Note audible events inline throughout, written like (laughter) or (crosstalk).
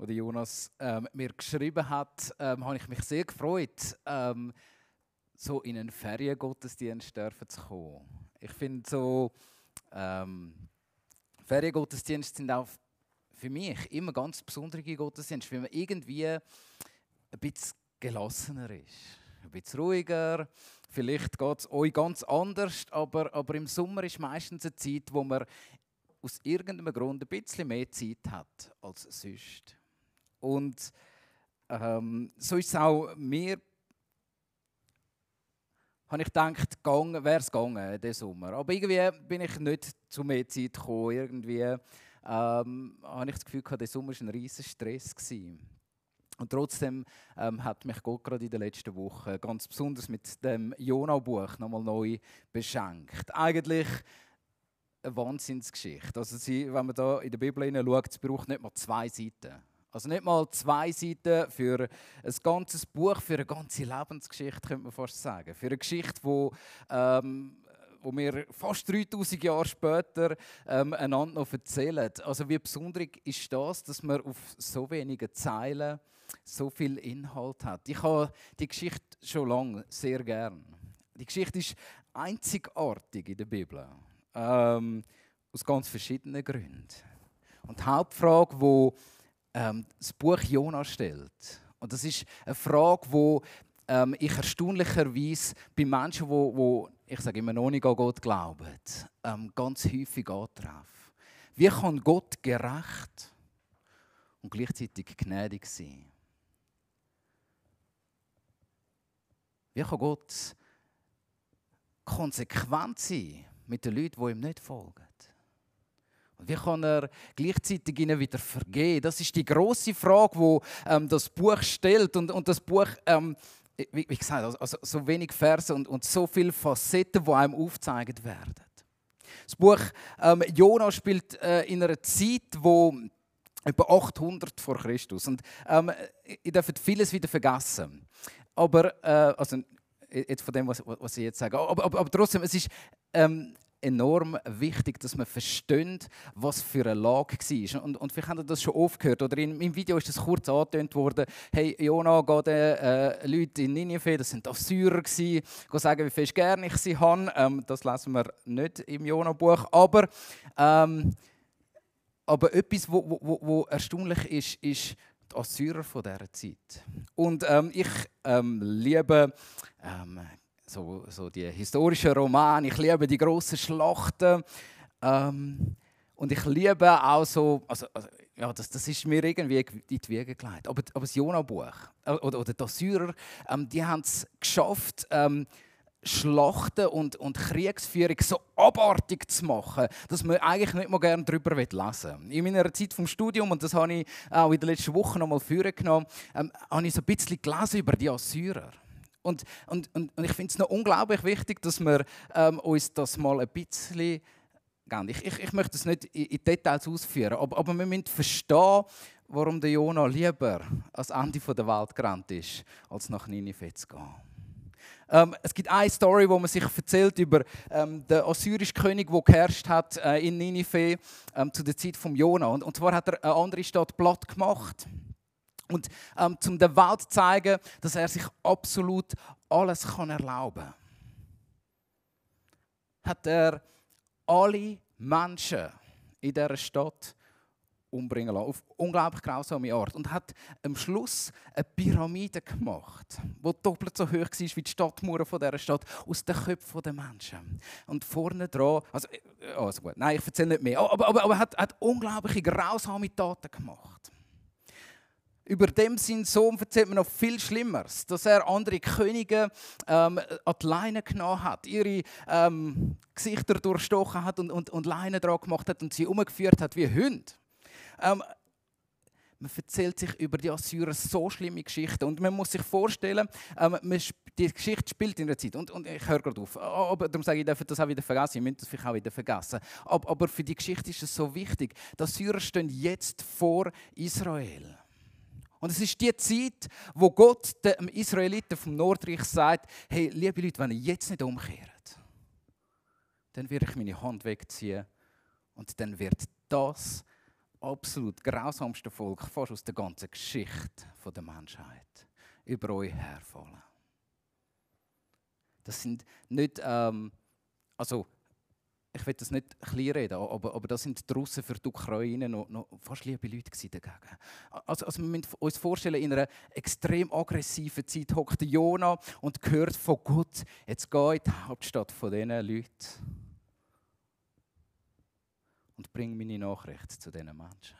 wo Jonas ähm, mir geschrieben hat, ähm, habe ich mich sehr gefreut, ähm, so in einen Feriengottesdienst dürfen zu kommen. Ich finde so, ähm, Feriengottesdienste sind auch für mich immer ganz besondere Gottesdienste, weil man irgendwie ein bisschen gelassener ist, ein bisschen ruhiger. Vielleicht geht es euch ganz anders, aber, aber im Sommer ist meistens eine Zeit, wo man aus irgendeinem Grund ein bisschen mehr Zeit hat als sonst. Und ähm, so ist es auch mir, habe ich gedacht, wäre es gegangen, diesen Sommer. Aber irgendwie bin ich nicht zu mehr Zeit gekommen. Irgendwie ähm, habe ich das Gefühl, der Sommer war ein riesiger Stress. Und trotzdem ähm, hat mich Gott gerade in den letzten Wochen ganz besonders mit dem Jonah-Buch nochmal neu beschenkt. Eigentlich eine Wahnsinnsgeschichte. Also sie, wenn man da in der Bibel hineinschaut, es braucht nicht mal zwei Seiten. Also nicht mal zwei Seiten für ein ganzes Buch, für eine ganze Lebensgeschichte, könnte man fast sagen. Für eine Geschichte, wo, ähm, wo wir fast 3000 Jahre später ähm, einander noch erzählen. Also wie besonders ist das, dass man auf so wenigen Zeilen so viel Inhalt hat. Ich habe die Geschichte schon lange sehr gern. Die Geschichte ist einzigartig in der Bibel. Ähm, aus ganz verschiedenen Gründen. Und die Hauptfrage, die ähm, das Buch Jona stellt, und das ist eine Frage, die ähm, ich erstaunlicherweise bei Menschen, die, wo ich sage immer noch nicht an Gott glauben, ähm, ganz häufig antreffe. Wie kann Gott gerecht und gleichzeitig gnädig sein? Wie kann Gott konsequent sein mit den Leuten, die ihm nicht folgen? Wie kann er gleichzeitig ihnen wieder vergeben? Das ist die große Frage, wo ähm, das Buch stellt. Und, und das Buch, ähm, wie, wie, gesagt, also, also so wenig Verse und, und so viele Facetten, die einem aufgezeigt werden. Das Buch ähm, Jona spielt äh, in einer Zeit, wo etwa 800 vor Christus. Und ähm, ihr dürft vieles wieder vergessen. Aber, äh, also jetzt von dem, was, was ich jetzt sage. Aber, aber, aber trotzdem, es ist ähm, enorm wichtig, dass man versteht, was für eine Lage war. Und, und vielleicht habt ihr das schon oft gehört, oder in, im Video ist das kurz angetönt worden, hey, Jona, geht äh, Leute in Ninive, das sind Assyrer gewesen, sagen, wie fest gerne ich sie habe. Ähm, das lesen wir nicht im Jona-Buch, aber, ähm, aber etwas, wo, wo, wo erstaunlich ist, ist, die Assyrer von dieser Zeit. Und ähm, ich ähm, liebe ähm, so, so die historischen Romane, ich liebe die grossen Schlachten. Ähm, und ich liebe auch so, also, also, ja, das, das ist mir irgendwie in die Wiege gelegt. Aber, aber das Jona-Buch äh, oder, oder die Assyrer, ähm, die haben es geschafft, ähm, Schlachten und, und Kriegsführung so abartig zu machen, dass man eigentlich nicht mal gerne darüber lesen will. In meiner Zeit vom Studium, und das habe ich auch in den letzten Wochen noch mal genommen, ähm, habe ich so ein bisschen gelesen über die Assyrer. Und, und, und, und ich finde es noch unglaublich wichtig, dass wir ähm, uns das mal ein bisschen ich, ich, ich möchte es nicht in, Details ausführen, aber, aber wir müssen verstehen, warum der Jonah lieber ans Ende der Welt gerannt ist, als nach Ninive zu gehen. Ähm, es gibt eine Story, wo man sich erzählt über ähm, den assyrischen König, der geherrscht hat äh, in Ninive ähm, zu der Zeit von Jona. Und, und zwar hat er eine andere Stadt platt gemacht. Und ähm, um der Welt zu zeigen, dass er sich absolut alles kann erlauben kann, hat er alle Menschen in dieser Stadt umbringen lassen, auf unglaublich grausame Art. Und hat am Schluss eine Pyramide gemacht, die doppelt so hoch war wie die Stadtmauern von dieser Stadt, aus den Köpfen der Menschen. Und vorne dran, also, äh, also gut, nein, ich erzähle nicht mehr, aber er hat, hat unglaubliche grausame Taten gemacht. Über dem sein Sohn erzählt man noch viel Schlimmeres, dass er andere Könige ähm, an die Leine genommen hat, ihre ähm, Gesichter durchstochen hat und, und, und Leine dran gemacht hat und sie umgeführt hat wie Hunde. Ähm, man erzählt sich über die Assyrer so schlimme Geschichten. Und man muss sich vorstellen, ähm, die Geschichte spielt in der Zeit. Und, und ich höre gerade auf. Aber darum sage ich, ich das auch wieder vergessen. Ich müsste das vielleicht auch wieder vergessen. Aber, aber für die Geschichte ist es so wichtig. Die Assyrer stehen jetzt vor Israel. Und es ist die Zeit, wo Gott den Israeliten vom Nordreich sagt: Hey, liebe Leute, wenn ihr jetzt nicht umkehrt, dann werde ich meine Hand wegziehen und dann wird das absolut grausamste Volk fast aus der ganzen Geschichte der Menschheit über euch herfallen. Das sind nicht, ähm, also ich will das nicht klein reden, aber, aber das sind draussen für die Ukraine noch, noch fast liebe Leute dagegen. Also, also wir müssen uns vorstellen, in einer extrem aggressiven Zeit hockt Jona und hört von Gott, jetzt geh in die Hauptstadt von diesen Leuten und bring meine Nachricht zu diesen Menschen.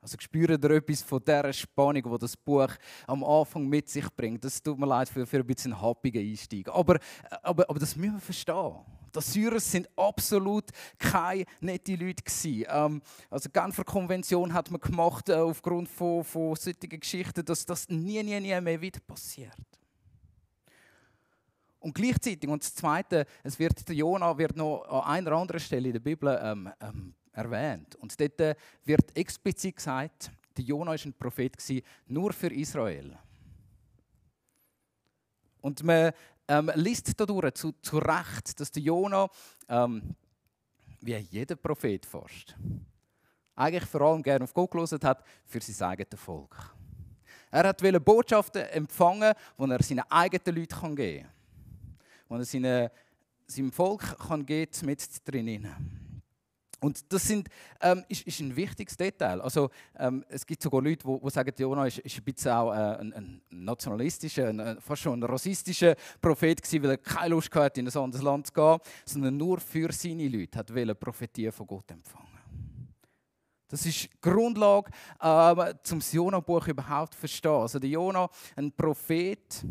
Also spüren ihr etwas von dieser Spannung, die das Buch am Anfang mit sich bringt. Das tut mir leid für, für ein bisschen happigen Einstieg. Aber, aber, aber das müssen wir verstehen. Die Syrer sind absolut keine nette Leute Ähm, also die Genfer Konvention hat man gemacht äh, aufgrund von, von solchen Geschichten, dass das nie, nie, nie mehr wieder passiert. Und gleichzeitig, und das Zweite, es wird, der Jona wird noch an einer anderen Stelle in der Bibel ähm, ähm, erwähnt. Und dort äh, wird explizit gesagt, der Jona war ein Prophet gewesen, nur für Israel. Und man ähm, liest dadurch zu, zu Recht, dass der Jona, ähm, wie jeder Prophet fast, eigentlich vor allem gerne auf Gott gelesen hat für sein eigenes Volk. Er wollte Botschaften empfangen, die er seinen eigenen Leuten geben kann. Die er seine, seinem Volk kann geben mit drinnen. Und das sind, ähm, ist, ist, ein wichtiges Detail. Also, ähm, es gibt sogar Leute, die sagen, Jonah ist, ist ein bisschen auch äh, ein, ein, nationalistischer, ein, fast schon ein rassistischer Prophet gewesen, weil er keine Lust hatte, in ein anderes Land zu gehen, sondern nur für seine Leute hat wollen Prophetie von Gott empfangen. Das ist die Grundlage, äh, zum Jonah-Buch überhaupt zu verstehen. Also der Jonah, ein Prophet,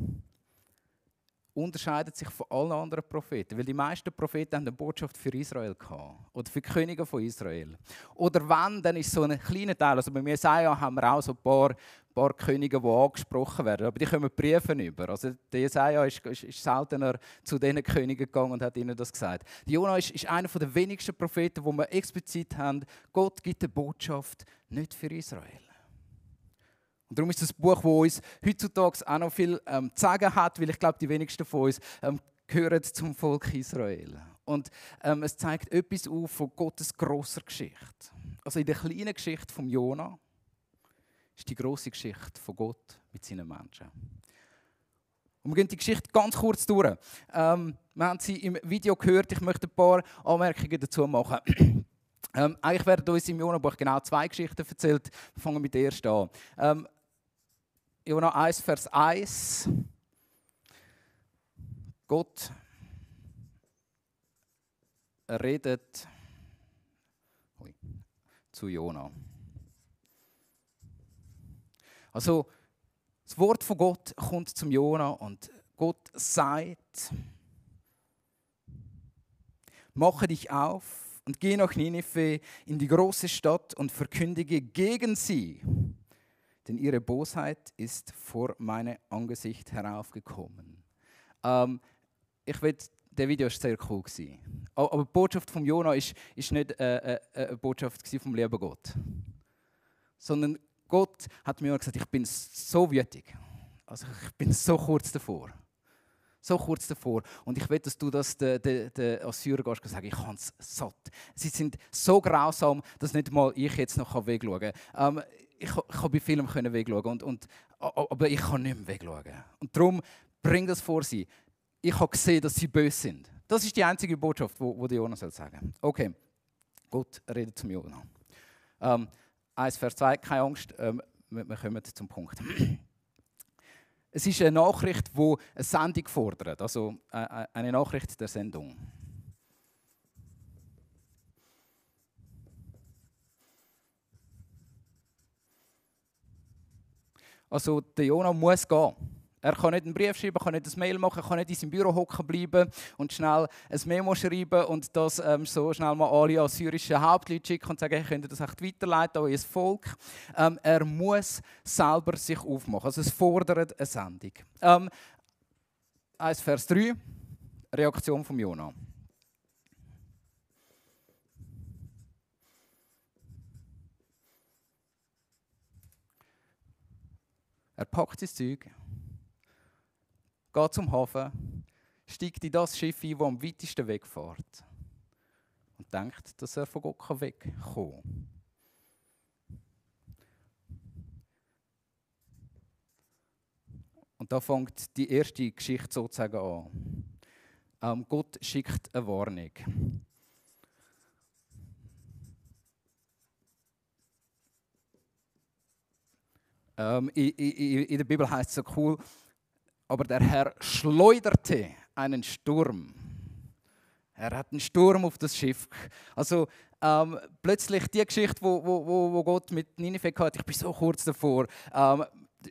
unterscheidet sich von allen anderen Propheten, weil die meisten Propheten haben eine Botschaft für Israel gehabt oder für die Könige von Israel. Oder wenn, dann ist so ein kleiner Teil. Also bei Jesaja haben wir auch so ein paar, paar Könige, die angesprochen werden, aber die kommen Briefe über. Also der Jesaja ist, ist, ist, seltener zu diesen Königen gegangen und hat ihnen das gesagt. Jona ist, ist einer der wenigsten Propheten, wo wir explizit haben, Gott gibt eine Botschaft nicht für Israel. Und darum ist das Buch, das uns heutzutage auch noch viel ähm, zu sagen hat, weil ich glaube, die wenigsten von uns ähm, gehören zum Volk Israel. Und ähm, es zeigt etwas auf von Gottes großer Geschichte. Also in der kleinen Geschichte von Jona ist die große Geschichte von Gott mit seinen Menschen. Und wir gehen die Geschichte ganz kurz durch. Ähm, wir haben sie im Video gehört. Ich möchte ein paar Anmerkungen dazu machen. (clears throat) ähm, eigentlich werden uns im Jona-Buch genau zwei Geschichten erzählt. Wir fangen mit der ersten an. Ähm, Jona 1, Vers 1. Gott redet zu Jona. Also, das Wort von Gott kommt zum Jona und Gott sagt: Mache dich auf und geh nach Ninive in die große Stadt und verkündige gegen sie denn ihre Bosheit ist vor mein Angesicht heraufgekommen. Ähm, ich will, der Video war sehr cool. Gewesen. Aber die Botschaft von Jona ist, ist nicht äh, äh, eine Botschaft vom lieben Gott. Sondern Gott hat mir gesagt, ich bin so wütig. Also ich bin so kurz davor. So kurz davor. Und ich will, dass du das den, den, den Assyrern gehst sagen, ich habe es satt. Sie sind so grausam, dass nicht mal ich jetzt noch wegschauen kann. Ähm, ich, ich habe bei Filmen wegschauen und, und, aber ich kann nicht mehr wegschauen. Und darum bring das vor sie. Ich habe gesehen, dass sie böse sind. Das ist die einzige Botschaft, die, die Jonas soll sagen Okay, Gott redet zum Jonas. Ähm, 1 Vers 2, keine Angst, ähm, wir, wir kommen zum Punkt. Es ist eine Nachricht, die eine Sendung fordert, also äh, äh, eine Nachricht der Sendung. Also der Jonah muss gehen. Er kann nicht einen Brief schreiben, kann nicht ein Mail machen, kann nicht in seinem Büro hocken bleiben und schnell ein Memo schreiben und das ähm, so schnell mal alle assyrischen Hauptleute schicken und sagen, hey, könnt das echt weiterleiten an euer Volk. Ähm, er muss selber sich aufmachen. Also es fordert eine Sendung. Ähm, 1 Vers 3, Reaktion von Jonah. Er packt sein Zeug, geht zum Hafen, steigt in das Schiff ein, das am weitesten wegfährt und denkt, dass er von Gott wegkommen kann. Und da fängt die erste Geschichte sozusagen an. Ähm, Gott schickt eine Warnung. Ähm, in, in, in, der Bibel heißt es so cool, aber der Herr schleuderte einen Sturm. Er hat einen Sturm auf das Schiff. Also ähm, plötzlich die Geschichte, wo, wo, wo Gott mit Nineveh hat, ich bin so kurz davor. Ähm,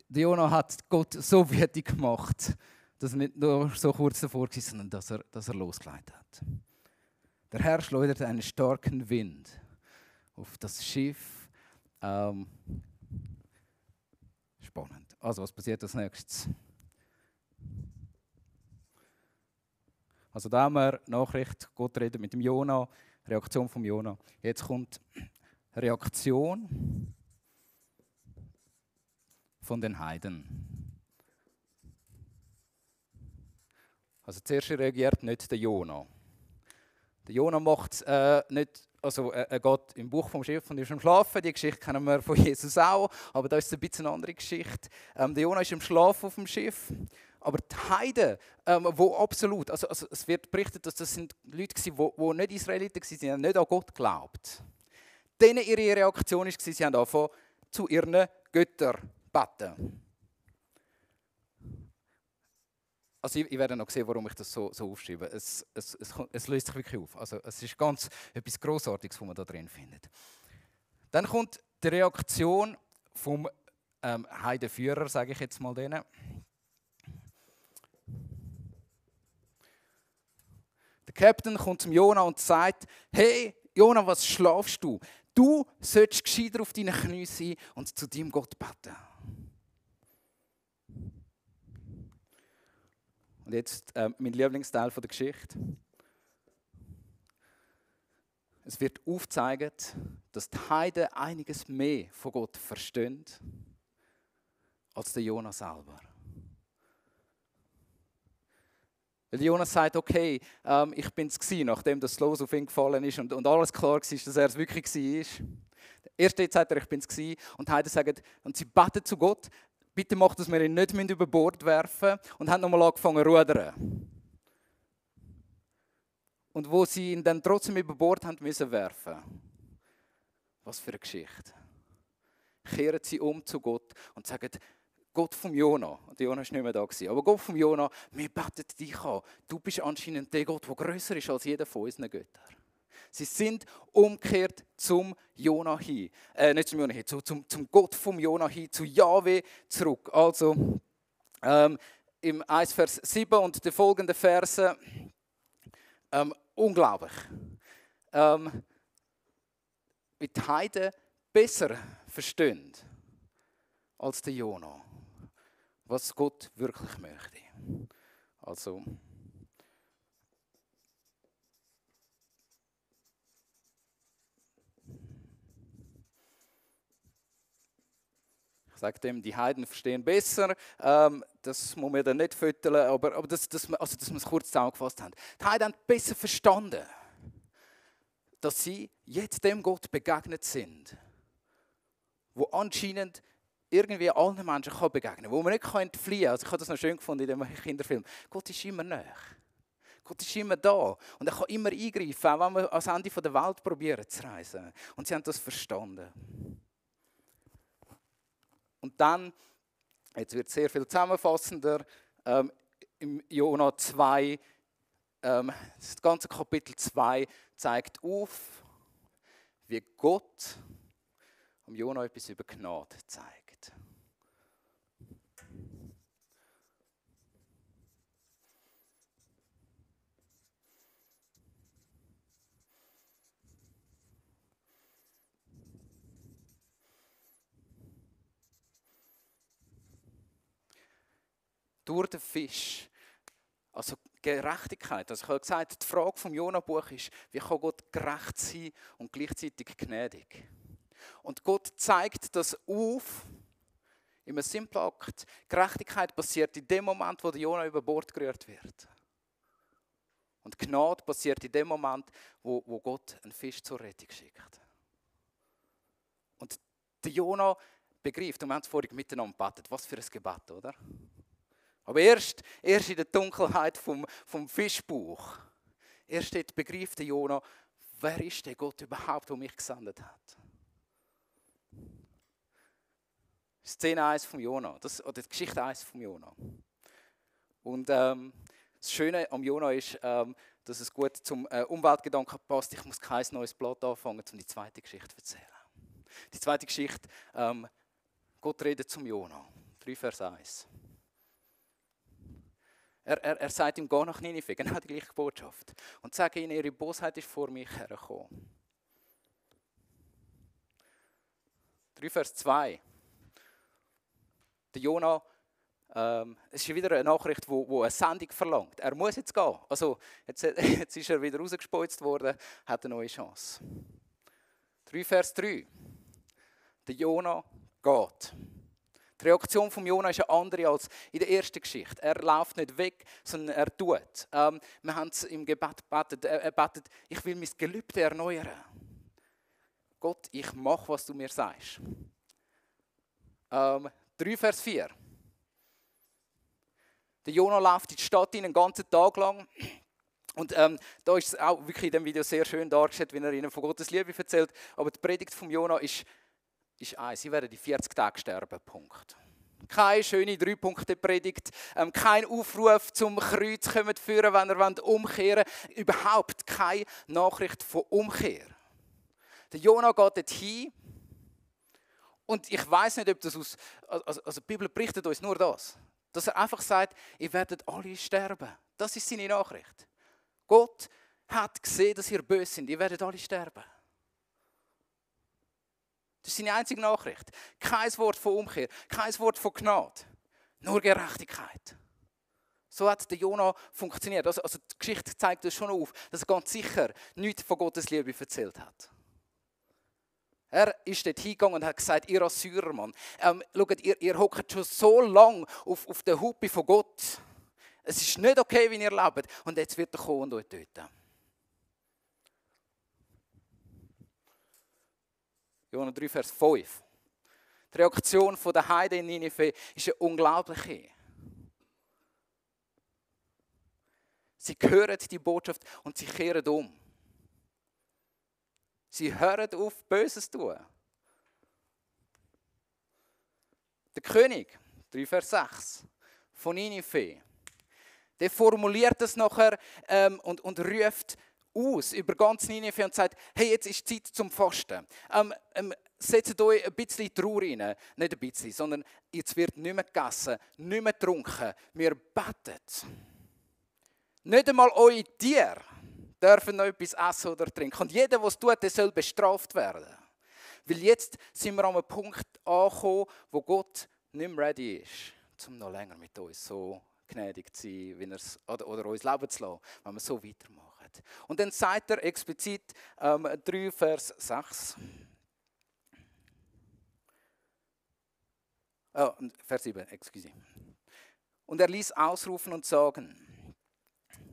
Jonah hat Gott so wütig gemacht, dass er nicht nur so kurz davor war, sondern dass er, dass er losgeleitet hat. Der Herr schleuderte einen starken Wind auf das Schiff. Ähm, spannend. Also, was passiert als nächstes? Also, da haben wir Nachricht, Gott redet mit dem Jona, Reaktion vom Jona. Jetzt kommt Reaktion von den Heiden. Also zuerst reagiert nicht der Jona. Der Jona macht es äh, nicht also äh, er geht im Buch vom Schiff und ist am Schlafen. Die Geschichte kennen wir von (laughs) Jesus auch, aber da ist ein bisschen eine andere Geschichte. Ähm, der Jonah ist im Schlaf auf dem Schiff, aber die Heiden, ähm, wo absolut, also, also, es wird berichtet, dass das sind Leute waren, die, die nicht Israeliten waren, die haben nicht an Gott geglaubt. Denen ihre Reaktion war, sie haben angefangen zu ihren Göttern beten. Also ich, ich, werde noch sehen, warum ich das so, so aufschreibe. Es, es, es, es, löst sich wirklich auf. Also es ist ganz etwas Großartiges, was man da drin findet. Dann kommt die Reaktion vom ähm, Heidenführer, sage ich jetzt mal denen. Der Captain kommt zum Jona und sagt: Hey, Jona, was schlafst du? Du solltest gescheiter auf deinen Knien sein und zu deinem Gott beten. Und jetzt äh, mein Lieblingsteil von der Geschichte. Es wird aufgezeigt, dass die Heiden einiges mehr von Gott verstehen als der Jonas selber. Weil Jonas sagt, okay, ähm, ich bin es nachdem das Los auf ihn gefallen ist und, und alles klar war, dass er es wirklich war. Erst jetzt sagt er, ich bin es und die Heiden sagen, und sie beten zu Gott, bitte macht, dass wir ihn nicht über Bord werfen und haben nochmal angefangen zu rudern. Und wo sie ihn dann trotzdem über Bord haben müssen werfen. Was für eine Geschichte. Kehren sie um zu Gott und sagen, Gott vom Jona, und Jona war nicht mehr da, aber Gott vom Jona, wir beten dich an. Du bist anscheinend der Gott, der größer ist als jeder von unseren Göttern. Sie sind umgekehrt zum Jona hin. Äh, nicht zum Jona hin, zu, zum, zum Gott vom Jona hin, zu Yahweh zurück. Also ähm, im 1 Vers 7 und die folgenden Verse, ähm, unglaublich. Ähm, wie die Heiden besser verstehen als der Jona, was Gott wirklich möchte. Also, sagt dem, die Heiden verstehen besser. Ähm, das muss man dann nicht fütteln, aber, aber das, das, also, dass wir es kurz zusammengefasst haben. Die Heiden haben besser verstanden, dass sie jetzt dem Gott begegnet sind, wo anscheinend irgendwie allen Menschen kann begegnen kann, wo man nicht entfliehen kann. Also ich habe das noch schön gefunden in dem (laughs) Kinderfilm. Gott ist immer nah. Gott ist immer da und er kann immer eingreifen, auch wenn wir ans Ende der Welt probieren zu reisen. Und sie haben das verstanden. Und dann, jetzt wird es sehr viel zusammenfassender, ähm, im Jona 2, ähm, das ganze Kapitel 2 zeigt auf, wie Gott am Jona etwas über Gnade zeigt. Durch den Fisch. Also Gerechtigkeit. Also ich habe gesagt, die Frage vom Jona-Buch ist, wie kann Gott gerecht sein und gleichzeitig gnädig? Und Gott zeigt das auf in einem simplen Akt. Gerechtigkeit passiert in dem Moment, wo der Jona über Bord gerührt wird. Und Gnade passiert in dem Moment, wo, wo Gott einen Fisch zur Rettung schickt. Und der Jonah begreift, und wir haben es vorhin miteinander gebetet, was für ein Gebet, oder? Aber erst, erst in der Dunkelheit vom, vom Fischbuch, erst dort begreift der Jonah, wer ist der Gott überhaupt, der mich gesendet hat. Szene 1 vom Jonah, das, oder die Geschichte 1 vom Jonah. Und ähm, das Schöne am Jonah ist, ähm, dass es gut zum äh, Umweltgedanken passt. Ich muss kein neues Blatt anfangen, um die zweite Geschichte zu erzählen. Die zweite Geschichte, ähm, Gott redet zum Jonah. 3 Vers 1. Er, er, er sagt ihm, geh nach Ninive, (laughs) genau die gleiche Botschaft. Und sage ihnen, ihre Bosheit ist vor mich hergekommen. 3 Vers 2. Der Jonah, ähm, es ist wieder eine Nachricht, wo, wo eine Sendung verlangt. Er muss jetzt gehen. Also, jetzt, (laughs) jetzt ist er wieder rausgespeuzt worden, hat eine neue Chance. 3 Vers 3. Der Jonah geht. Die Reaktion von Jonah ist eine andere als in der ersten Geschichte. Er läuft nicht weg, sondern er tut. Ähm, wir haben es im Gebet gebetet. Er, er betet, ich will mein Gelübde erneuern. Gott, ich mache, was du mir sagst. Ähm, 3 Vers 4. Der Jonah läuft in die Stadt einen ganzen Tag lang. Und ähm, da ist es auch wirklich in dem Video sehr schön dargestellt, wie er ihnen von Gottes Liebe erzählt. Aber die Predigt von Jonah ist, ist eins: Sie werden die 40 Tage sterben. Punkt. Keine schöne Drei-Punkte-Predigt, ähm, kein Aufruf zum Kreuz kommen führen, wenn er umkehren will. Überhaupt keine Nachricht von Umkehr. Der Jonah geht dorthin und ich weiß nicht, ob das aus. Also, also die Bibel berichtet uns nur das. Dass er einfach sagt, ihr werdet alle sterben. Das ist seine Nachricht. Gott hat gesehen, dass ihr böse sind. Ihr werdet alle sterben. Das ist seine einzige Nachricht. Kein Wort von Umkehr, kein Wort von Gnade. Nur Gerechtigkeit. So hat der Jonah funktioniert. Also, also die Geschichte zeigt uns schon auf, dass er ganz sicher nichts von Gottes Liebe erzählt hat. Er ist dort hingegangen und hat gesagt, ihr Assyrermann, ähm, schaut, ihr, ihr hockt schon so lange auf, auf der Huppe von Gott. Es ist nicht okay, wie ihr lebt. Und jetzt wird er kommen und euch töten. Johannes 3, Vers 5. Die Reaktion der Heide in Ninive ist eine unglaubliche. Sie hören die Botschaft und sie kehren um. Sie hören auf, Böses zu tun. Der König, 3 Vers 6, von Ninive, der formuliert das nachher ähm, und, und ruft aus über ganz Ninive und sagt, hey, jetzt ist Zeit zum Fasten. Ähm, ähm, setzt euch ein bisschen Trauer rein. Nicht ein bisschen, sondern jetzt wird nicht mehr gegessen, nicht mehr getrunken. Wir beten. Nicht einmal eure Tiere dürfen noch etwas essen oder trinken. Und jeder, der es tut, der soll bestraft werden. Weil jetzt sind wir an einem Punkt angekommen, wo Gott nicht mehr ready ist, um noch länger mit uns so gnädig zu sein, wie oder, oder uns leben zu lassen, wenn wir so weitermachen. Und dann sagt er explizit ähm, 3 Vers 6. Oh, Vers 7, excuse. Und er ließ ausrufen und sagen,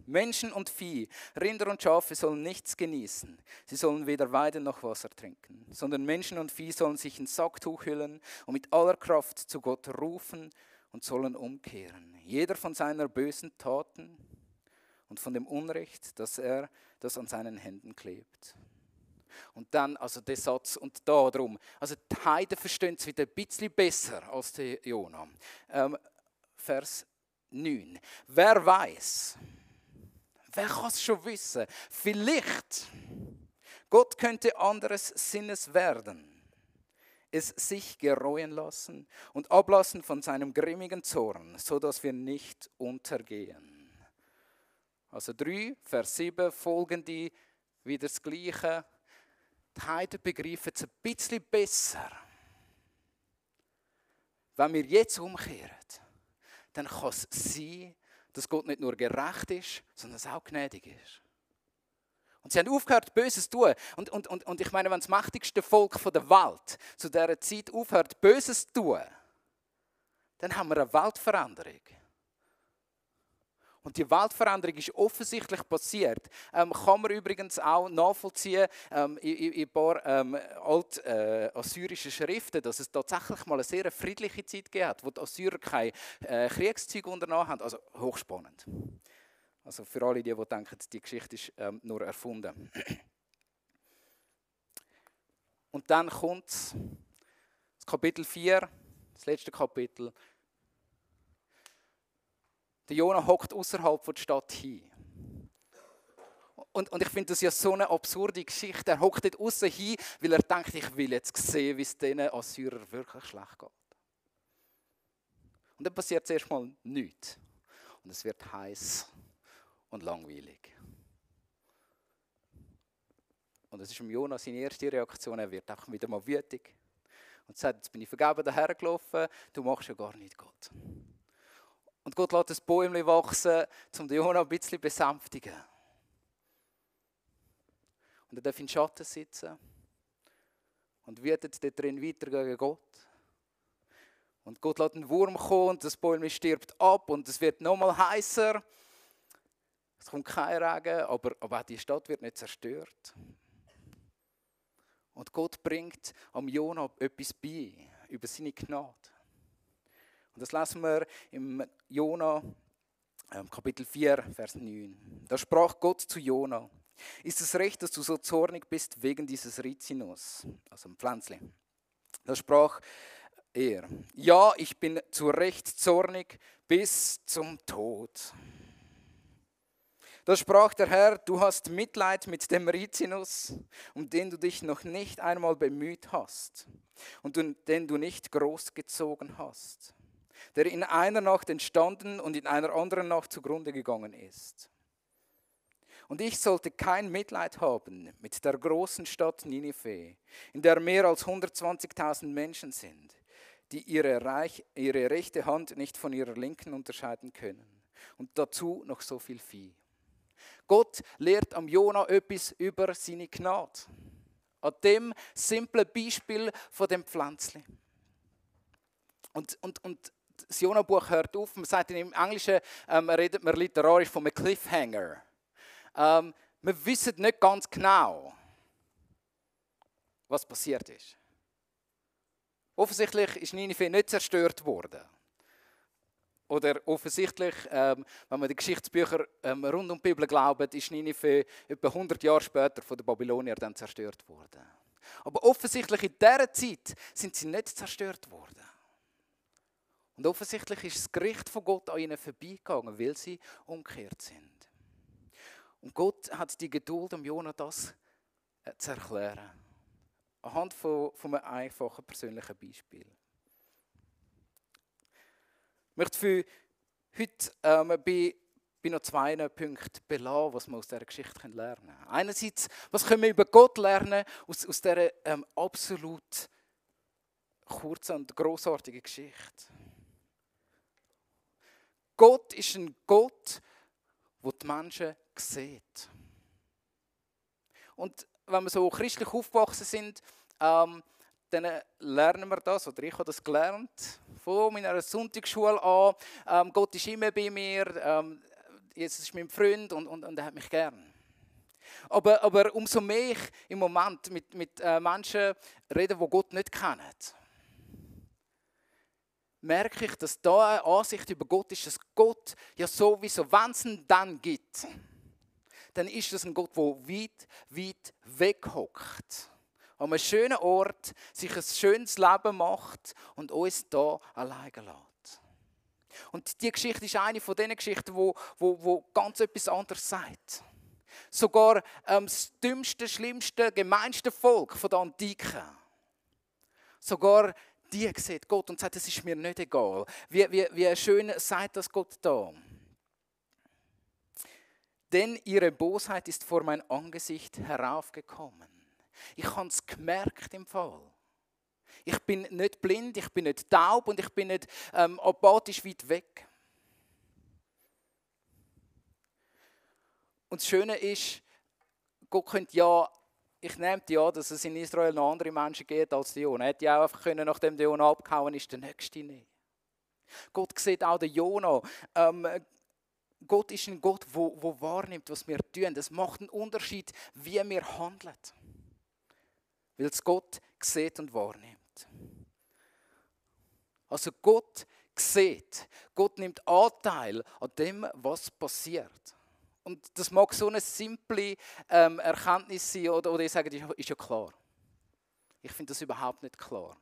Menschen und Vieh, Rinder und Schafe sollen nichts genießen. Sie sollen weder weiden noch Wasser trinken, sondern Menschen und Vieh sollen sich in Sacktuch hüllen und mit aller Kraft zu Gott rufen und sollen umkehren. Jeder von seiner bösen Taten und von dem Unrecht, das er, das an seinen Händen klebt. Und dann, also der Satz, und da drum, also die Heiden verstehen es wieder ein bisschen besser als der Jonah. Ähm, Vers 9. Wer weiß, Wer kann es schon wissen? Vielleicht, Gott könnte anderes Sinnes werden, es sich gereuen lassen und ablassen von seinem grimmigen Zorn, so dass wir nicht untergehen. Also 3, Vers 7 folgen die wieder das Gleiche. Die Heiden begreifen es ein bisschen besser. Wenn wir jetzt umkehren, dann kann es sein, dass Gott nicht nur gerecht ist, sondern er auch gnädig ist. Und sie haben aufgehört, Böses zu tun. Und, und, und, und ich meine, wenn das mächtigste Volk der Welt zu dieser Zeit aufhört, Böses zu tun, dann haben wir eine Weltveränderung. Und die Weltveränderung ist offensichtlich passiert. Ähm, kann man übrigens auch nachvollziehen ähm, in, in, ein paar ähm, alt äh, assyrischen Schriften, dass es tatsächlich mal eine sehr friedliche Zeit gegeben hat, wo die Assyrer kein äh, Kriegszug unternommen haben. Also hochspannend. Also für alle, die, die denken, die Geschichte ist ähm, nur erfunden. Und dann kommt das Kapitel 4, das letzte Kapitel. Der Jonah hockt außerhalb der Stadt hin. Und, und ich finde das ja so eine absurde Geschichte. Er hockt dort außen hin, weil er denkt, ich will jetzt sehen, wie es diesen Assyrern wirklich schlecht geht. Und dann passiert zuerst mal nichts. Und es wird heiß und langweilig. Und das ist im seine erste Reaktion. Er wird einfach wieder mal wütig und sagt, jetzt bin ich vergeben dahergelaufen, du machst ja gar nicht Gott. Und Gott lässt das Bäumchen wachsen, um den Jonah ein bisschen besänftigen. Und er darf in den Schatten sitzen und wütet dort drin weiter gegen Gott. Und Gott lässt einen Wurm kommen und das Bäumchen stirbt ab und es wird nochmal heißer. Es kommt kein Regen, aber, aber auch die Stadt wird nicht zerstört. Und Gott bringt am Jonah etwas bei, über seine Gnade. Und das lesen wir im Jonah, ähm, Kapitel 4, Vers 9. Da sprach Gott zu Jonah: Ist es recht, dass du so zornig bist wegen dieses Rizinus, also ein Pflänzchen? Da sprach er: Ja, ich bin zu Recht zornig bis zum Tod. Da sprach der Herr, du hast Mitleid mit dem Rizinus, um den du dich noch nicht einmal bemüht hast und den du nicht großgezogen hast, der in einer Nacht entstanden und in einer anderen Nacht zugrunde gegangen ist. Und ich sollte kein Mitleid haben mit der großen Stadt Ninive, in der mehr als 120.000 Menschen sind, die ihre, Reich, ihre rechte Hand nicht von ihrer linken unterscheiden können. Und dazu noch so viel Vieh. Gott lehrt am Jona etwas über seine Gnade. An dem simplen Beispiel von dem Pflänzchen. Und, und, und das Jona-Buch hört auf, man sagt im Englischen, ähm, redet man literarisch von einem Cliffhanger. Ähm, wir wissen nicht ganz genau, was passiert ist. Offensichtlich ist Ninive nicht zerstört worden. Oder offensichtlich, ähm, wenn man die Geschichtsbücher ähm, rund um die Bibel glaubt, ist Ninive etwa 100 Jahre später von den Babyloniern dann zerstört worden. Aber offensichtlich in dieser Zeit sind sie nicht zerstört worden. Und offensichtlich ist das Gericht von Gott an ihnen vorbeigegangen, weil sie umgekehrt sind. Und Gott hat die Geduld, um Jonah das äh, zu erklären. Anhand von, von einem einfachen persönlichen Beispiel. Ich möchte für heute ähm, bei, bei noch zwei Punkten belassen, was wir aus dieser Geschichte lernen können. Einerseits, was können wir über Gott lernen aus, aus dieser ähm, absolut kurzen und großartigen Geschichte. Gott ist ein Gott, wo die Menschen sieht. Und wenn wir so christlich aufgewachsen sind, ähm, dann lernen wir das, oder ich habe das gelernt, von meiner Sonntagsschule an. Ähm, Gott ist immer bei mir, ähm, Jesus ist mein Freund und, und, und er hat mich gern. Aber, aber umso mehr ich im Moment mit, mit äh, Menschen rede, die Gott nicht kennen, merke ich, dass da eine Ansicht über Gott ist, dass Gott ja sowieso, wenn es ihn dann gibt, dann ist das ein Gott, der weit, weit weghockt an einem schönen Ort sich ein schönes Leben macht und uns da alleine lässt. Und die Geschichte ist eine von diesen Geschichten, wo, wo, wo ganz etwas anderes sagt. Sogar ähm, das dümmste, schlimmste, gemeinste Volk von der Antike. Sogar die sieht Gott und sagt, es ist mir nicht egal. Wie, wie, wie schön sagt das Gott da. Denn ihre Bosheit ist vor mein Angesicht heraufgekommen. Ich habe es gemerkt im Fall. Ich bin nicht blind, ich bin nicht taub und ich bin nicht ähm, apathisch weit weg. Und das Schöne ist, Gott könnte ja, ich nehme ja, dass es in Israel noch andere Menschen gibt als die Jona. Hätte ja auch einfach können, nachdem der Jona abgehauen ist, der Nächste nehmen. Gott sieht auch den Jona. Ähm, Gott ist ein Gott, der wo, wo wahrnimmt, was wir tun. Das macht einen Unterschied, wie wir handeln. Weil es Gott sieht und wahrnimmt. Also Gott sieht, Gott nimmt Anteil an dem, was passiert. Und das mag so eine simple ähm, Erkenntnis sein, oder, oder ich sage, ist, ist ja klar. Ich finde das überhaupt nicht klar.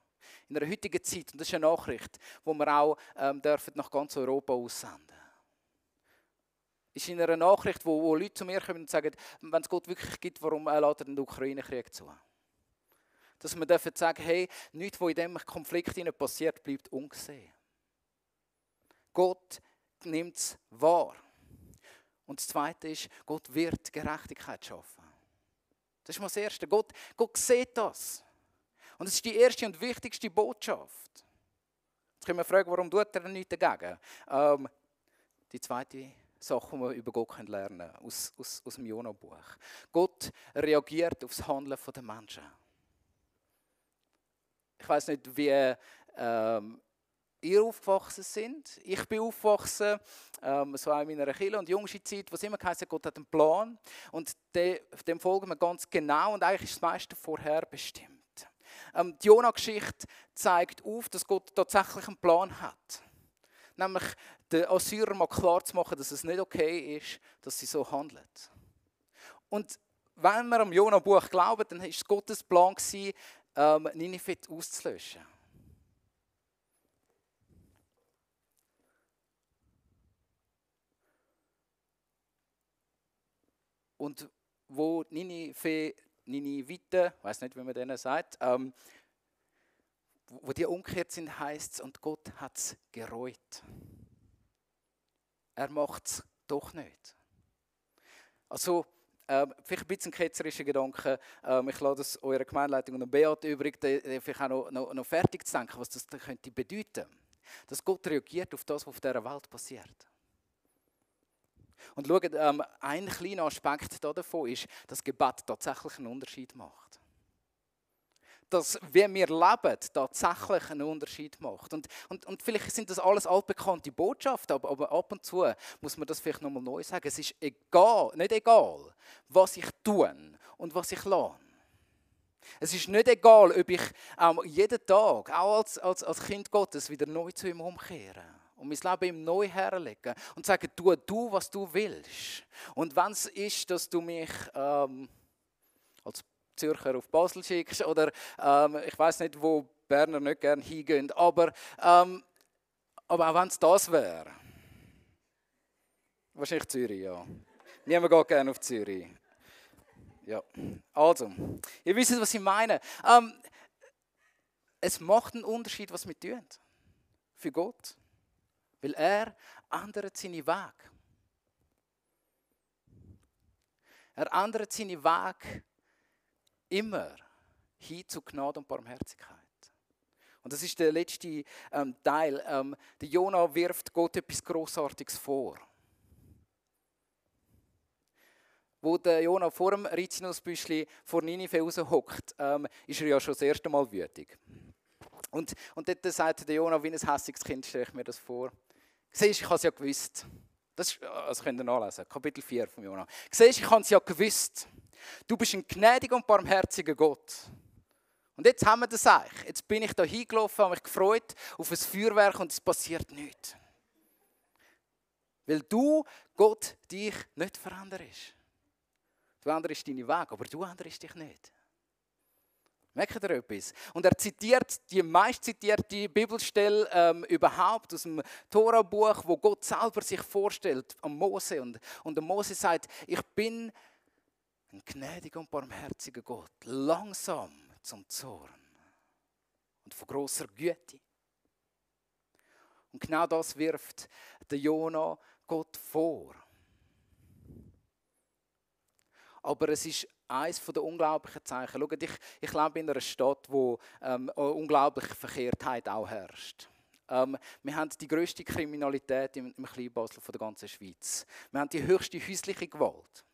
In der heutigen Zeit, und das ist eine Nachricht, die wir auch ähm, dürfen nach ganz Europa aussenden ist in einer Nachricht, wo, wo Leute zu mir kommen und sagen, wenn es Gott wirklich gibt, warum äh, lädt er den Ukraine-Krieg zu? Dass wir dürfen sagen, hey, nichts, was in diesem Konflikt passiert, bleibt ungesehen. Gott nimmt es wahr. Und das Zweite ist, Gott wird Gerechtigkeit schaffen. Das ist mal das Erste. Gott, Gott sieht das. Und das ist die erste und wichtigste Botschaft. Jetzt können wir fragen, warum tut er nichts dagegen? Ähm, die zweite Sache, die wir über Gott lernen können, aus, aus, aus dem Jonah-Buch. Gott reagiert auf das Handeln der Menschen. Ich weiß nicht, wie ähm, ihr aufgewachsen sind. Ich bin aufgewachsen, ähm, so in meiner Kirche und jüngsten Zeit, wo es immer heisst, Gott hat einen Plan und dem folgen wir ganz genau und eigentlich ist das meiste vorher bestimmt. Ähm, die Jona-Geschichte zeigt auf, dass Gott tatsächlich einen Plan hat. Nämlich den Assyrern mal klar zu machen, dass es nicht okay ist, dass sie so handeln. Und wenn wir am Jona-Buch glauben, dann war es Gottes Plan, ähm, Ninive auszulöschen. Und wo Ninive Niniviten, ich weiß nicht, wie man denen sagt, ähm, wo die umgekehrt sind, heißt es, und Gott hat es gereut. Er macht es doch nicht. Also, ähm, vielleicht ein bisschen ketzerischer Gedanke. Ähm, ich lasse das eurer Gemeindeleitung und dem Beat übrig, vielleicht auch noch, noch, noch, fertig zu denken, was das könnte bedeuten. Dass Gott reagiert auf das, was auf dieser Welt passiert. Und schaut, ähm, ein kleiner Aspekt davon ist, dass Gebet tatsächlich einen Unterschied macht. Dass, wie wir leben, tatsächlich einen Unterschied macht. Und, und, und vielleicht sind das alles altbekannte Botschaften, aber, aber ab und zu muss man das vielleicht nochmal neu sagen. Es ist egal, nicht egal, was ich tue und was ich lerne. Es ist nicht egal, ob ich ähm, jeden Tag, auch als, als, als Kind Gottes, wieder neu zu ihm umkehre und mein Leben ihm neu herlegen und sagen, tu du, was du willst. Und wenn es ist, dass du mich ähm, als Zürcher auf Basel schickst oder ähm, ich weiß nicht, wo Berner nicht gerne hingehen, aber, ähm, aber auch wenn es das wäre, wahrscheinlich Zürich, ja. Niemand geht gerne auf Zürich. Ja, also, ihr wisst, was ich meine. Ähm, es macht einen Unterschied, was wir tun. Für Gott. Weil er ändert seine Weg. Er ändert seine Weg immer hin zu Gnade und Barmherzigkeit. Und das ist der letzte ähm, Teil. Ähm, der Jonah wirft Gott etwas Großartiges vor. Wo der Jonah vor dem Rizinusbüschli vor Ninive raushockt, ähm, ist er ja schon das erste Mal wütig. Und, und dort sagt der Jonah, wie ein hässiges Kind, stelle ich mir das vor. Siehst, ich habe es ja gewusst. Das, also könnt ihr nachlesen, Kapitel 4 von Jonah. Siehst, ich habe es ja gewusst. Du bist ein gnädiger und barmherziger Gott. Und jetzt haben wir das eigentlich. Jetzt bin ich da hingelaufen, habe mich gefreut auf ein Feuerwerk und es passiert nichts. Weil du, Gott, dich nicht veränderst. Du änderst deine Wege, aber du änderst dich nicht. Merkt ihr etwas? Und er zitiert die meist zitierte Bibelstelle ähm, überhaupt aus dem Tora-Buch, wo Gott selber sich vorstellt, am Mose. Und, und der Mose sagt, ich bin ein gnädiger und barmherziger Gott, langsam zum Zorn und von großer Güte. Und genau das wirft der Jona Gott vor. Aber es ist eines der unglaublichen Zeichen. Schaut, ich, ich lebe in einer Stadt, wo ähm, unglaubliche Verkehrtheit auch herrscht. Ähm, wir haben die größte Kriminalität im, im Kleinbasel von der ganzen Schweiz. Wir haben die höchste häusliche Gewalt.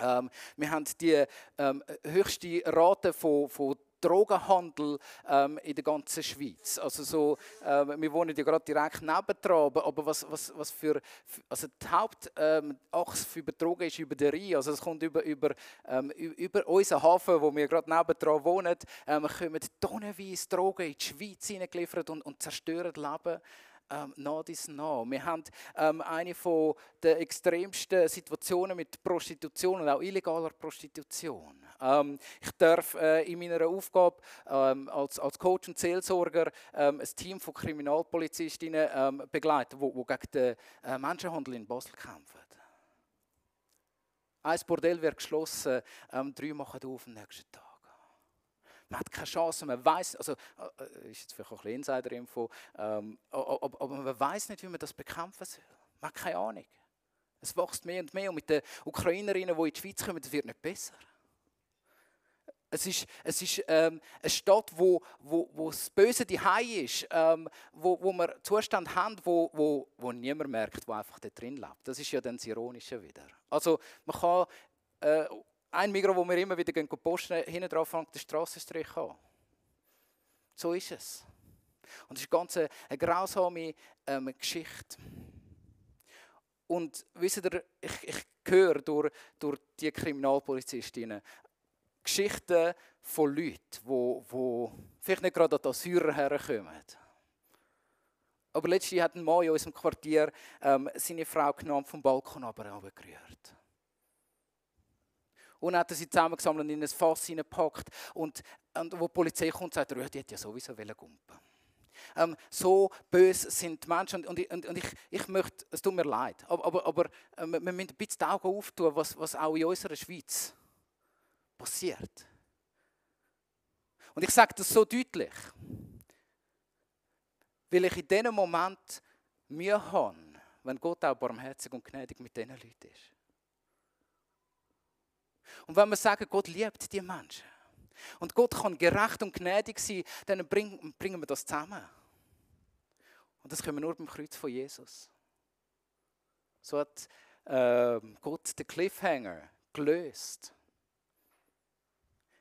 Ähm, wir haben die ähm, höchste Rate von, von Drogenhandel ähm, in der ganzen Schweiz. Also so, äh, wir wohnen ja gerade direkt nebendran, aber was, was, was für, also die Hauptachse für Drogen ist über den Rhein, also es kommt über, über, ähm, über unseren Hafen, wo wir gerade nebendran wohnen, ähm, kommen tonnenweise Drogen in die Schweiz hineingeliefert und, und zerstören Leben ähm, nach dies nach. Wir haben ähm, eine der extremsten Situationen mit Prostitution und auch illegaler Prostitution. Ähm, ich darf äh, in meiner Aufgabe ähm, als, als Coach und Seelsorger ähm, ein Team von Kriminalpolizistinnen ähm, begleiten, wo, wo gegen den äh, Menschenhandel in Basel kämpfen. Ein Bordell wird geschlossen, drei machen auf am nächsten Tag. Man hat keine Chance, man weiß, also äh, ist jetzt vielleicht auch ein Insider-Info, ähm, aber, man weiß nicht, wie man das bekämpfen soll. Man hat keine Ahnung. Es wächst mehr und mehr und mit den Ukrainerinnen, die in die Schweiz kommen, das wird nicht besser. Es ist, es ist ähm, eine Stadt, wo, wo, wo das Böse die ist, ähm, wo, wo wir Zustand haben, wo, wo, wo niemand merkt, wo einfach da drin lebt. Das ist ja dann das Ironische wieder. Also man kann äh, ein Migros, wo wir immer wieder gehen, posten, hinten drauf fängt der Strassenstrich an. So ist es. Und es ist ganz eine, eine grausame ähm, Geschichte. Und wisst ihr, ich, ich höre durch, durch die Kriminalpolizistinnen Geschichten von Leuten, die wo, wo vielleicht nicht gerade an die Assyrer herkommen. Aber letztens hat ein Mann in unserem Quartier ähm, seine Frau genommen vom Balkon aber gerührt. Und dann hat er sie zusammengesammelt und in ein Fass hineingepackt. Und, und wo die Polizei kommt, sagt er, die hat ja sowieso gumpen. Ähm, so böse sind die Menschen. Und, und, und ich, ich möchte, es tut mir leid, aber, aber, aber äh, wir müssen ein bisschen die Augen auftun, was, was auch in unserer Schweiz passiert. Und ich sage das so deutlich, weil ich in diesem Moment Mühe habe, wenn Gott auch barmherzig und gnädig mit diesen Leuten ist. Und wenn wir sagen, Gott liebt die Menschen und Gott kann gerecht und gnädig sein, dann bringen, wir das zusammen. Und das können wir nur beim Kreuz von Jesus. So hat äh, Gott den Cliffhanger gelöst.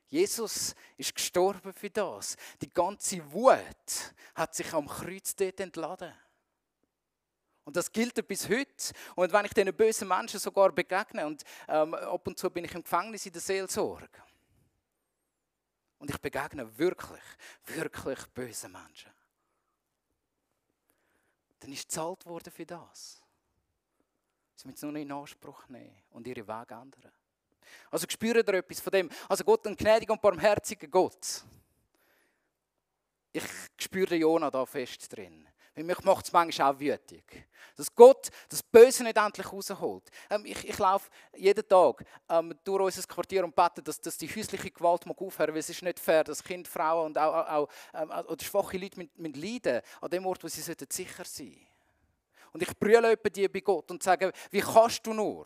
Jesus ist gestorben für das. Die ganze Wut hat sich am Kreuz dort entladen. Und das gilt bis heute. Und wenn ich diesen bösen Menschen sogar begegne, und ähm, ab und zu bin ich im Gefängnis in der Seelsorge, und ich begegne wirklich, wirklich bösen Menschen, dann ist gezahlt worden für das. Sie müssen es nur in Anspruch nehmen und ihre Wege ändern. Also spüren ihr etwas von dem? Also Gott, ein gnädiger und barmherziger Gott. Ich spüre Jona da fest drin. Weil mich macht es manchmal auch wütig. Dass Gott das Böse nicht endlich rausholt. Ähm, ich, ich laufe jeden Tag ähm, durch unser Quartier und bete, dass, dass die häusliche Gewalt mag aufhören weil es ist nicht fair, dass Kinder, Frauen und auch, auch, ähm, oder schwache Leute mit, mit leiden an dem Ort, wo sie sicher sein sollten. Und ich brülle die bei Gott und sage, wie kannst du nur?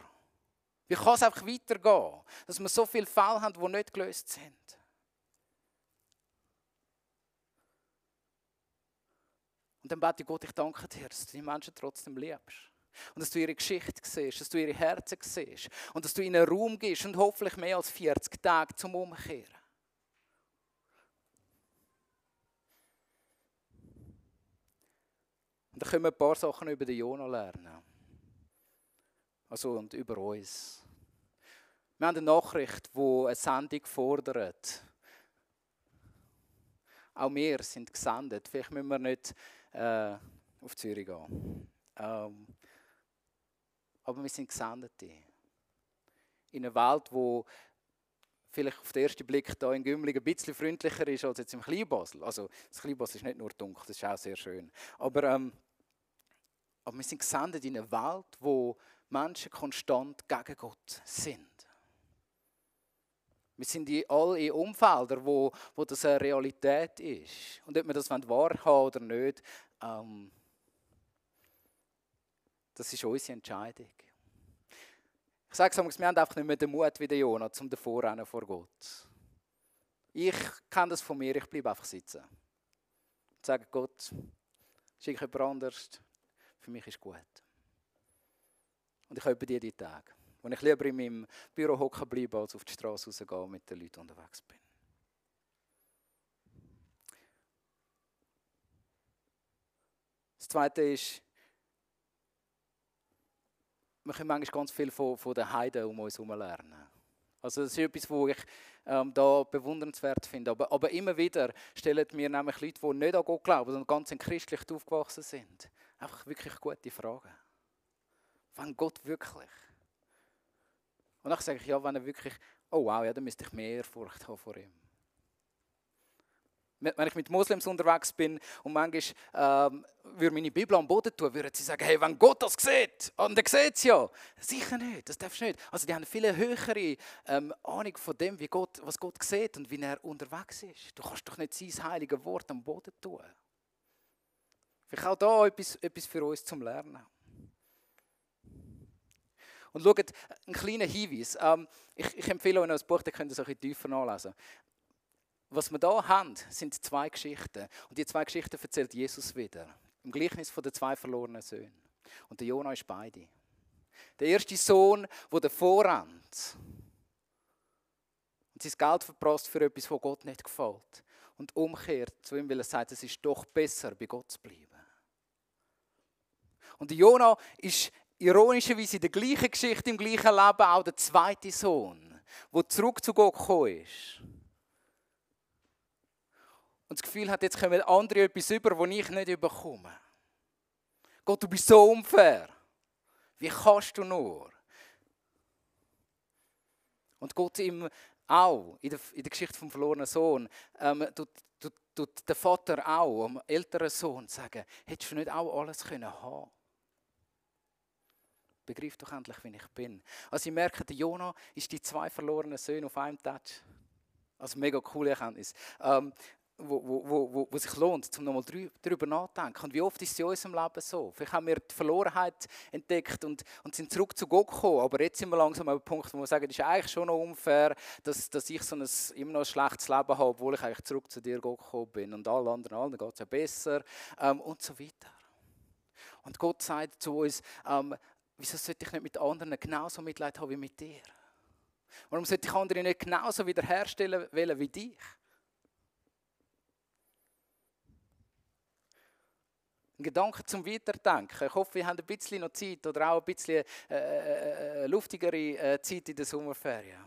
Wie kann es einfach weitergehen, dass wir so viele Fälle haben, die nicht gelöst sind? Und dann bete ich Gott, ich danke dir, dass du die Menschen trotzdem liebst. Und dass du ihre Geschichte siehst, dass du ihre Herzen siehst. Und dass du ihnen Raum gibst und hoffentlich mehr als 40 Tage zum Umkehren. Und dann können wir ein paar Sachen über den Jonah lernen. Also und über uns. Wir haben eine Nachricht, die eine Sendung fordert. Auch wir sind gesendet. Vielleicht müssen wir nicht äh, auf Zürich gehen. Ähm, aber wir sind Gesendete. In einer Welt, wo vielleicht auf den ersten Blick hier in Gümligen ein bisschen freundlicher ist als jetzt im Kleinbasel. Also das Kleinbasel ist nicht nur dunkel, das ist auch sehr schön. Aber, ähm, aber wir sind gesendet in einer Welt, wo Menschen konstant gegen Gott sind. Wir sind in all in Umfeldern, wo, wo das eine Realität ist. Und ob wir das wahrhaben oder nicht, ähm, das ist unsere Entscheidung. Ich sage es wir haben einfach nicht mehr den Mut wie der Jonah zum Davorrennen vor Gott. Ich kenne das von mir, ich bleibe einfach sitzen. Und sage Gott, schicke jemand anders, für mich ist gut. Und ich habe dir die Tage, wo ich lieber in meinem Büro hocken bleibe, als auf die Straße rausgehen und mit den Leuten unterwegs bin. Zweite ist, wir können manchmal ganz viel von, von den Heiden um uns herum lernen. Also das ist etwas, was ich ähm, da bewundernswert finde. Aber, aber immer wieder stellen mir nämlich Leute, die nicht an Gott glauben, sondern ganz christlich aufgewachsen sind, einfach wirklich gute Fragen. Wann Gott wirklich? Und dann sage ich, ja, wenn er wirklich, oh wow, ja, dann müsste ich mehr Ehrfurcht haben vor ihm wenn ich mit Moslems unterwegs bin und manchmal ähm, würde meine Bibel am Boden tun, würden sie sagen, hey, wenn Gott das sieht, und er sieht es ja. Sicher nicht, das darfst du nicht. Also die haben viel höhere ähm, Ahnung von dem, wie Gott, was Gott sieht und wie er unterwegs ist. Du kannst doch nicht sein heiliges Wort am Boden tun. Vielleicht auch da etwas, etwas für uns zum Lernen. Und schaut, ein kleiner Hinweis. Ähm, ich, ich, empfehle euch noch ein Buch, das könnt ihr so ein bisschen tiefer nachlesen. Was wir hier haben, sind zwei Geschichten. Und die zwei Geschichten erzählt Jesus wieder. Im Gleichnis von den zwei verlorenen Söhnen. Und der Jonah ist beide. Der erste Sohn, der davor rennt und sein Geld verprasst für etwas, was Gott nicht gefällt. Und umkehrt zu ihm, weil er sagt, es ist doch besser, bei Gott zu bleiben. Und der Jonah ist ironischerweise in der gleichen Geschichte, im gleichen Leben auch der zweite Sohn, der zurück zu Gott gekommen ist und das Gefühl hat, jetzt kommen andere etwas über, das ich nicht überkomme. Gott, du bist so unfair. Wie kannst du nur? Und Gott ihm auch, in der, in der Geschichte vom verlorenen Sohn, ähm, tut, tut, tut der Vater auch, dem älteren Sohn, sagen, hättest du nicht auch alles können haben Begreif doch endlich, wie ich bin. Also ich merke, der Jonah ist die zwei verlorenen Söhne auf einem Touch. Also mega coole Erkenntnis. Ähm, wo, wo, wo, wo sich lohnt, um nochmal darüber nachzudenken. Und wie oft ist es in unserem Leben so? Vielleicht haben wir die Verlorenheit entdeckt und, und sind zurück zu Gott gekommen, aber jetzt sind wir langsam an einem Punkt, wo wir sagen, es ist eigentlich schon noch unfair, dass, dass ich so ein, immer noch ein schlechtes Leben habe, obwohl ich eigentlich zurück zu dir Gott gekommen bin und allen anderen, allen geht es ja besser ähm, und so weiter. Und Gott sagt zu uns, ähm, wieso sollte ich nicht mit anderen genauso Mitleid haben wie mit dir? Warum sollte ich andere nicht genauso wiederherstellen wollen wie dich? Ein Gedanke zum Weiterdenken. Ich hoffe, wir haben ein bisschen noch Zeit oder auch ein bisschen äh, äh, äh luftigere äh, Zeit in der Sommerferien.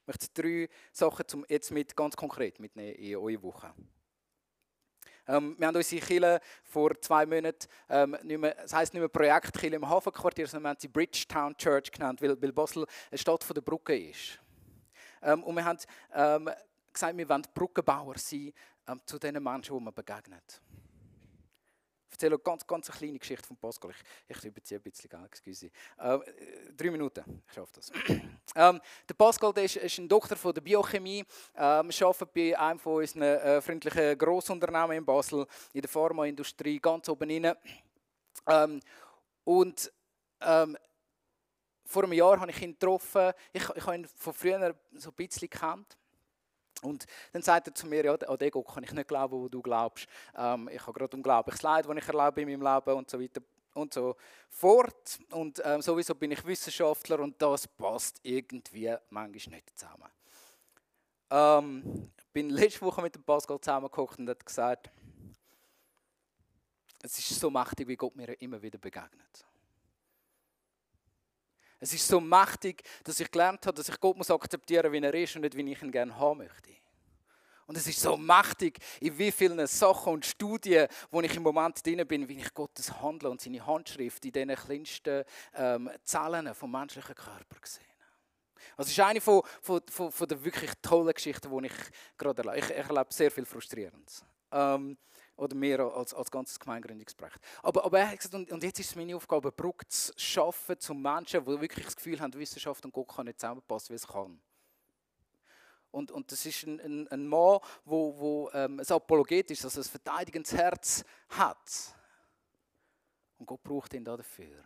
Ich möchte drei Sachen zum, jetzt mit, ganz konkret mitnehmen in eure Woche. Ähm, wir haben unsere Kille vor zwei Monaten, ähm, nicht mehr, das heisst nicht mehr Projekt Kille im Hafenquartier, sondern wir haben sie Bridgetown Church genannt, weil, weil Basel eine Stadt von der Brücke ist. Ähm, und wir haben ähm, gesagt, wir wollen Brückenbauer sein ähm, zu den Menschen, die man begegnet. Ich erzähle ganz, ganz eine kleine Geschichte von Pascal. Ich, ich überziehe ein bisschen, excuse. Äh, drei Minuten, ich schaffe das. (clears throat) ähm, der Pascal der ist, ist, ein Doktor von der Biochemie, ähm, arbeitet bei einem von unseren äh, freundlichen Grossunternehmen in Basel, in der Pharmaindustrie, ganz oben rein. Ähm, und ähm, vor einem Jahr habe ich ihn getroffen. Ich, ich habe ihn von früher so ein bisschen gekannt. Und dann sagt er zu mir, ja, an den Gott kann ich nicht glauben, wo du glaubst. Ähm, ich habe gerade unglaubliches Leid, das ich erlebe in meinem Leben und so weiter und so fort. Und ähm, sowieso bin ich Wissenschaftler und das passt irgendwie manchmal nicht zusammen. Ähm, ich bin letzte Woche mit dem Pascal zusammengekocht und hat gesagt, es ist so mächtig, wie Gott mir immer wieder begegnet. Es ist so mächtig, dass ich gelernt habe, dass ich Gott muss akzeptieren, wie er ist und nicht, wie ich ihn gerne haben möchte. Und es ist so mächtig, in wie vielen Sachen und Studien, wo ich im Moment drin bin, wie ich Gottes Handeln und seine Handschrift in den kleinsten ähm, Zellen vom menschlichen Körper sehe. Also es ist eine von, von, von, von der wirklich tollen Geschichten, die ich gerade erlebe. Ich, ich erlebe sehr viel Frustrierendes. Ähm, oder mehr als, als ganzes Gemeingründungsprojekt. Aber, aber er hat gesagt, und, und jetzt ist es meine Aufgabe, Brücke zu schaffen zu Menschen, die wirklich das Gefühl haben, Wissenschaft und Gott kann nicht zusammenpassen, wie es kann. Und, und das ist ein, ein, ein Mann, wo, wo ähm, ein Apologet ist, also ein verteidigendes Herz hat. Und Gott braucht ihn dafür.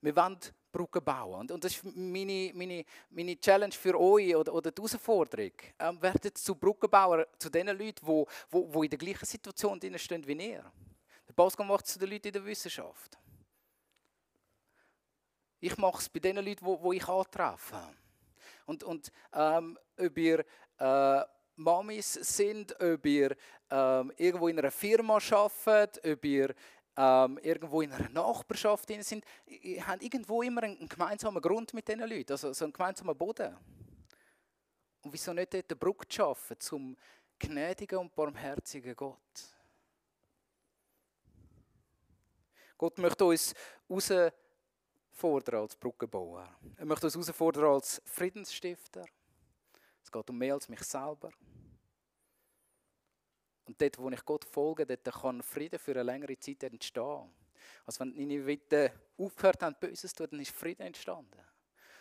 Wir wollen Brücken bauen. Und, und das ist meine, meine, meine Challenge für euch oder, oder die Herausforderung. Ähm, werdet zu Brückenbauer, zu den Leuten, die wo, wo, in der gleichen Situation stehen wie ihr. Der Pascal macht es zu den Leuten in der Wissenschaft. Ich mache es bei den Leuten, wo, wo ich antreffe. Und, und ähm, ob ihr äh, Mamis sind, ob ihr ähm, irgendwo in einer Firma arbeitet, ob ihr ähm, irgendwo in einer Nachbarschaft sind, habt irgendwo immer einen gemeinsamen Grund mit diesen Leuten, also so einen gemeinsamen Boden. Und wieso nicht dort eine Brücke schaffen zum gnädigen und barmherzigen Gott? Gott möchte uns herausfordern als Brückenbauer. Er möchte uns herausfordern als Friedensstifter. Es geht um mehr als mich selber. Und dort, wo ich Gott folge, dort kann Frieden für eine längere Zeit entstehen. Also wenn die Nineviten aufgehört haben, Böses zu tun, dann ist Frieden entstanden.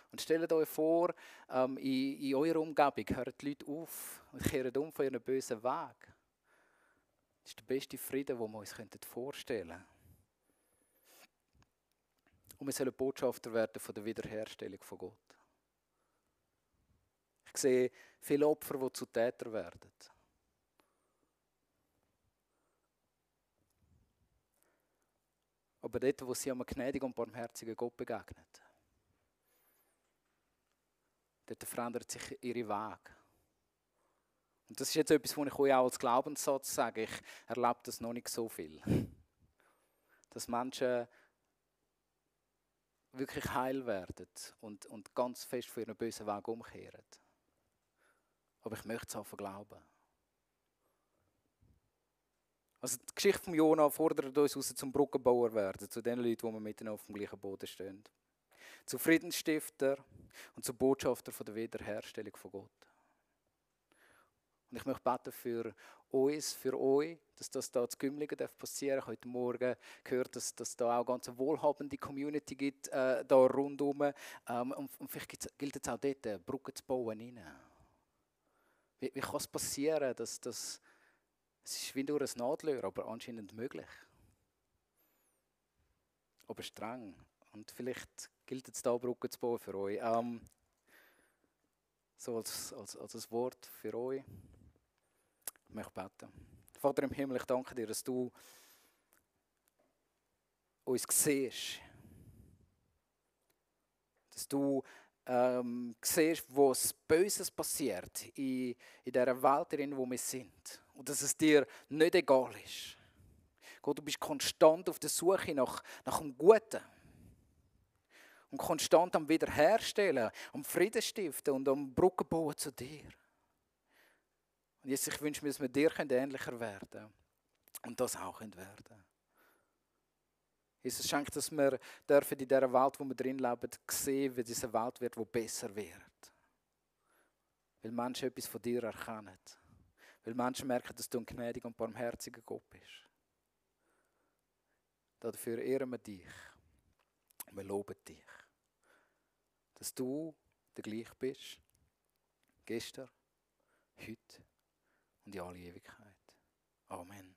Und stellt euch vor, ähm, in, in eurer Umgebung hören die Leute auf und kehren um von ihrem bösen Weg. Das ist der beste Frieden, den wir uns vorstellen können. Und wir sollen Botschafter werden von der Wiederherstellung von Gott. Ich sehe viele Opfer, die zu Tätern werden. Aber dort, wo sie einem gnädigen und barmherzigen Gott begegnet, dort verändert sich ihre Weg. Und das ist jetzt etwas, was ich euch auch als Glaubenssatz sage. Ich erlebe das noch nicht so viel. Dass Menschen wirklich heil werden und, und ganz fest für ihren bösen Weg umkehren. Aber ich möchte es auch glauben. Also die Geschichte von Jona fordert uns raus zum Brückenbauer werden, zu den Leuten, die wir miteinander auf dem gleichen Boden stehen. Zu Friedensstifter und zu Botschafter von der Wiederherstellung von Gott. Und ich möchte beten für uns, für euch, dass das da zu Gümligen passieren darf. Heute Morgen gehört, dass es da auch ganz eine wohlhabende Community gibt, äh, da rundherum. Ähm, und, und vielleicht gilt es auch dort, Brücken zu bauen. Rein. Wie, wie kann es passieren, dass das es ist wie durch ein Nadelöhr, aber anscheinend möglich. Aber streng. Und vielleicht gilt es da Brücken zu bauen für euch. Ähm, so als, als, als ein Wort für euch. Ich möchte beten. Vater im Himmel, ich danke dir, dass du uns siehst. Dass du ähm, siehst, was Böses passiert in, in dieser Welt, in der wir sind. Und dass es dir nicht egal ist. Gott, du bist konstant auf der Suche nach, nach dem Guten. Und konstant am Wiederherstellen, am Frieden stiften und am Brücken bauen zu dir. Und jetzt, ich wünsche mir, dass wir dir ähnlicher werden können. Und das auch werden können. Jesus schenkt, dass wir dürfen in dieser Welt, wo wir drin leben, sehen, wie diese Welt wird, die besser wird. Weil Menschen etwas von dir erkennen. Weil Menschen merken, dass du ein gnädiger und barmherziger Gott bist. Dafür ehren wir dich. Und wir loben dich. Dass du der gleich bist. Gestern, heute und in alle Ewigkeit. Amen.